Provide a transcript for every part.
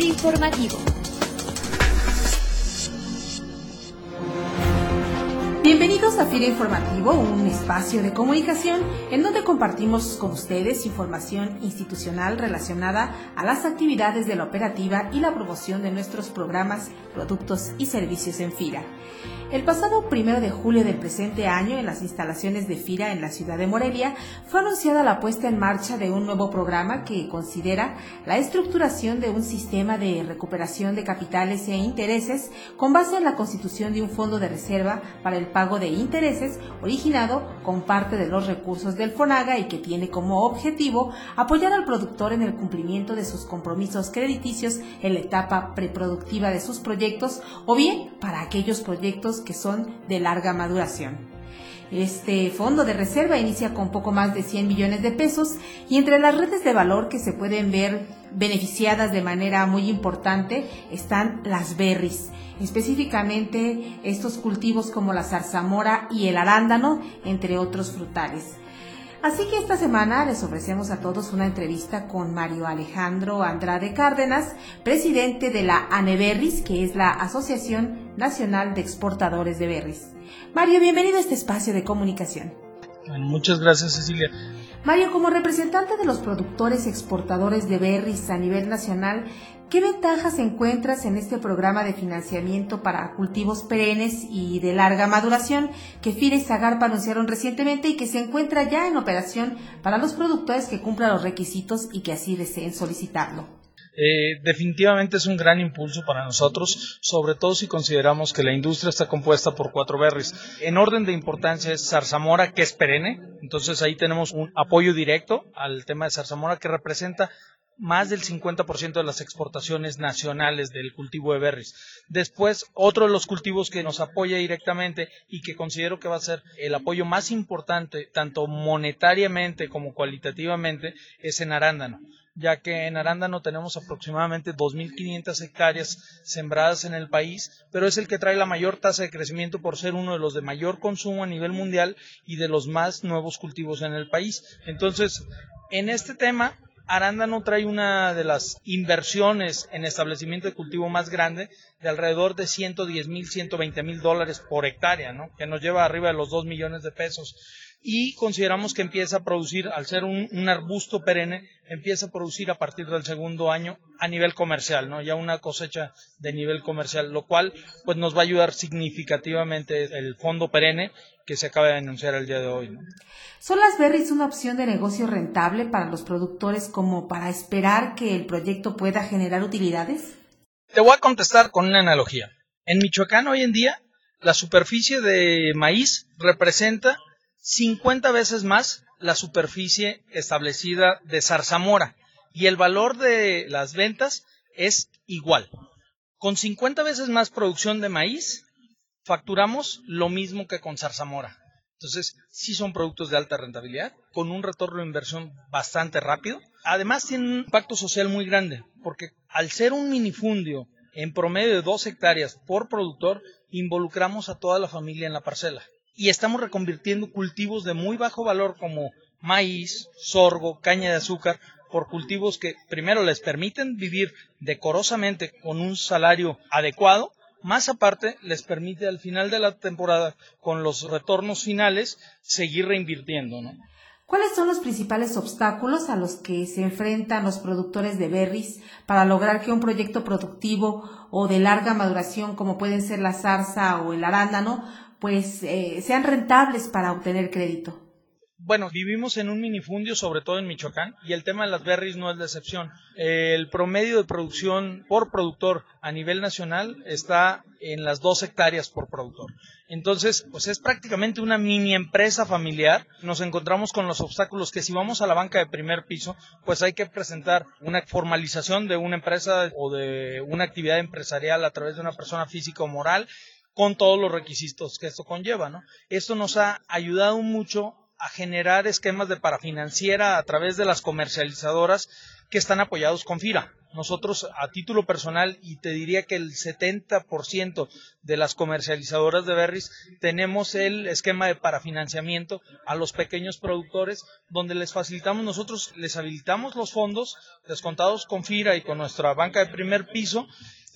Informativo. Bienvenidos a FIRA Informativo, un espacio de comunicación en donde compartimos con ustedes información institucional relacionada a las actividades de la operativa y la promoción de nuestros programas, productos y servicios en FIRA. El pasado primero de julio del presente año, en las instalaciones de FIRA en la ciudad de Morelia, fue anunciada la puesta en marcha de un nuevo programa que considera la estructuración de un sistema de recuperación de capitales e intereses con base en la constitución de un fondo de reserva para el pago de intereses originado con parte de los recursos del FONAGA y que tiene como objetivo apoyar al productor en el cumplimiento de sus compromisos crediticios en la etapa preproductiva de sus proyectos o bien para aquellos proyectos que son de larga maduración. Este fondo de reserva inicia con poco más de 100 millones de pesos y entre las redes de valor que se pueden ver beneficiadas de manera muy importante están las berries, específicamente estos cultivos como la zarzamora y el arándano, entre otros frutales. Así que esta semana les ofrecemos a todos una entrevista con Mario Alejandro Andrade Cárdenas, presidente de la ANEBERRIS, que es la Asociación Nacional de Exportadores de Berries. Mario, bienvenido a este espacio de comunicación. muchas gracias, Cecilia. Mario, como representante de los productores exportadores de berries a nivel nacional, ¿qué ventajas encuentras en este programa de financiamiento para cultivos perennes y de larga maduración que FIRA y Zagarpa anunciaron recientemente y que se encuentra ya en operación para los productores que cumplan los requisitos y que así deseen solicitarlo? Eh, definitivamente es un gran impulso para nosotros, sobre todo si consideramos que la industria está compuesta por cuatro berries. En orden de importancia es zarzamora, que es perenne, entonces ahí tenemos un apoyo directo al tema de zarzamora que representa más del 50% de las exportaciones nacionales del cultivo de berries. Después, otro de los cultivos que nos apoya directamente y que considero que va a ser el apoyo más importante, tanto monetariamente como cualitativamente, es en arándano ya que en arándano tenemos aproximadamente 2.500 hectáreas sembradas en el país, pero es el que trae la mayor tasa de crecimiento por ser uno de los de mayor consumo a nivel mundial y de los más nuevos cultivos en el país. Entonces, en este tema, arándano trae una de las inversiones en establecimiento de cultivo más grande de alrededor de 110 mil, 120 mil dólares por hectárea, ¿no? que nos lleva arriba de los 2 millones de pesos y consideramos que empieza a producir, al ser un, arbusto perenne, empieza a producir a partir del segundo año a nivel comercial, ¿no? Ya una cosecha de nivel comercial, lo cual pues nos va a ayudar significativamente el fondo perenne que se acaba de anunciar el día de hoy. ¿Son las berries una opción de negocio rentable para los productores como para esperar que el proyecto pueda generar utilidades? Te voy a contestar con una analogía. En Michoacán hoy en día la superficie de maíz representa 50 veces más la superficie establecida de zarzamora y el valor de las ventas es igual. Con 50 veces más producción de maíz, facturamos lo mismo que con zarzamora. Entonces, sí son productos de alta rentabilidad, con un retorno de inversión bastante rápido. Además, tienen un impacto social muy grande, porque al ser un minifundio en promedio de dos hectáreas por productor, involucramos a toda la familia en la parcela y estamos reconvirtiendo cultivos de muy bajo valor como maíz, sorgo, caña de azúcar por cultivos que primero les permiten vivir decorosamente con un salario adecuado, más aparte les permite al final de la temporada con los retornos finales seguir reinvirtiendo, ¿Cuáles son los principales obstáculos a los que se enfrentan los productores de berries para lograr que un proyecto productivo o de larga maduración como pueden ser la zarza o el arándano pues eh, sean rentables para obtener crédito. Bueno, vivimos en un minifundio, sobre todo en Michoacán, y el tema de las berries no es la excepción. El promedio de producción por productor a nivel nacional está en las dos hectáreas por productor. Entonces, pues es prácticamente una mini empresa familiar. Nos encontramos con los obstáculos que si vamos a la banca de primer piso, pues hay que presentar una formalización de una empresa o de una actividad empresarial a través de una persona física o moral con todos los requisitos que esto conlleva, ¿no? Esto nos ha ayudado mucho a generar esquemas de parafinanciera a través de las comercializadoras que están apoyados con FIRA. Nosotros, a título personal, y te diría que el 70% de las comercializadoras de berries tenemos el esquema de parafinanciamiento a los pequeños productores, donde les facilitamos nosotros, les habilitamos los fondos descontados con FIRA y con nuestra banca de primer piso,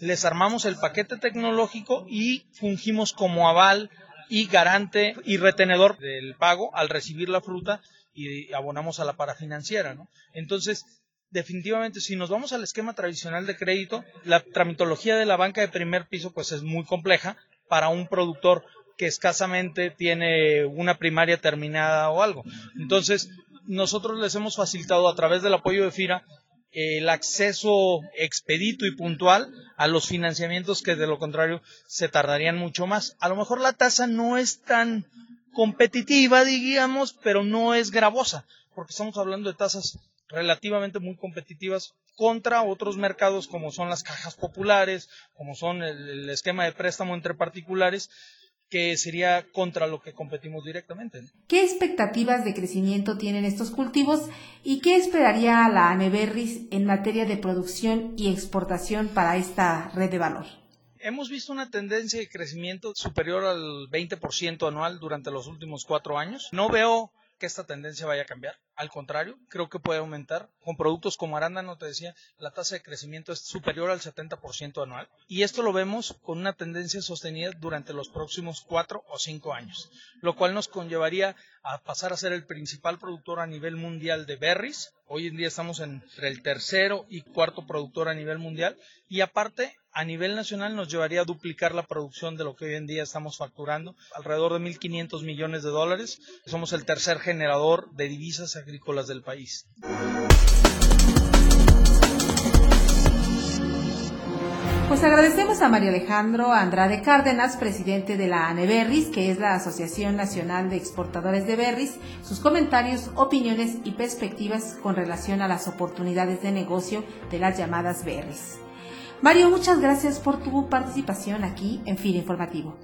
les armamos el paquete tecnológico y fungimos como aval y garante y retenedor del pago al recibir la fruta y abonamos a la parafinanciera, ¿no? Entonces, definitivamente, si nos vamos al esquema tradicional de crédito, la tramitología de la banca de primer piso pues es muy compleja para un productor que escasamente tiene una primaria terminada o algo. Entonces, nosotros les hemos facilitado a través del apoyo de FIRA el acceso expedito y puntual a los financiamientos que de lo contrario se tardarían mucho más. A lo mejor la tasa no es tan competitiva, digamos, pero no es gravosa, porque estamos hablando de tasas relativamente muy competitivas contra otros mercados como son las cajas populares, como son el, esquema de préstamo entre particulares, que sería contra lo que competimos directamente. ¿Qué expectativas de crecimiento tienen estos cultivos y qué esperaría la Aneberris en materia de producción y exportación para esta red de valor? Hemos visto una tendencia de crecimiento superior al 20% anual durante los últimos cuatro años. No veo que esta tendencia vaya a cambiar. Al contrario, creo que puede aumentar. Con productos como arándano, te decía, la tasa de crecimiento es superior al 70% anual. Y esto lo vemos con una tendencia sostenida durante los próximos cuatro o cinco años, lo cual nos conllevaría a pasar a ser el principal productor a nivel mundial de berries. Hoy en día estamos entre el tercero y cuarto productor a nivel mundial. Y aparte, a nivel nacional nos llevaría a duplicar la producción de lo que hoy en día estamos facturando, alrededor de 1.500 millones de dólares. Somos el tercer generador de divisas agrícolas del país. Agradecemos a Mario Alejandro Andrade Cárdenas, presidente de la ANEBERRIS, que es la Asociación Nacional de Exportadores de Berries, sus comentarios, opiniones y perspectivas con relación a las oportunidades de negocio de las llamadas berries. Mario, muchas gracias por tu participación aquí en FIRA Informativo.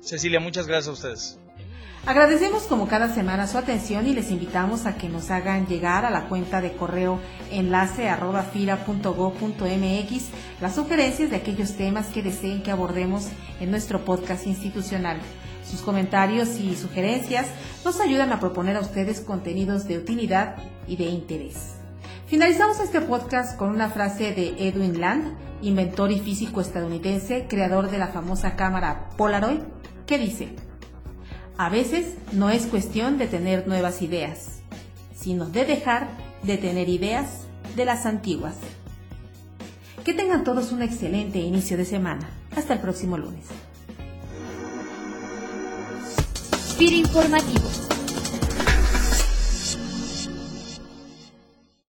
Cecilia, muchas gracias a ustedes. Agradecemos como cada semana su atención y les invitamos a que nos hagan llegar a la cuenta de correo enlace arroba fira.go.mx las sugerencias de aquellos temas que deseen que abordemos en nuestro podcast institucional. Sus comentarios y sugerencias nos ayudan a proponer a ustedes contenidos de utilidad y de interés. Finalizamos este podcast con una frase de Edwin Land, inventor y físico estadounidense, creador de la famosa cámara Polaroid, que dice, a veces no es cuestión de tener nuevas ideas, sino de dejar de tener ideas de las antiguas. Que tengan todos un excelente inicio de semana. Hasta el próximo lunes.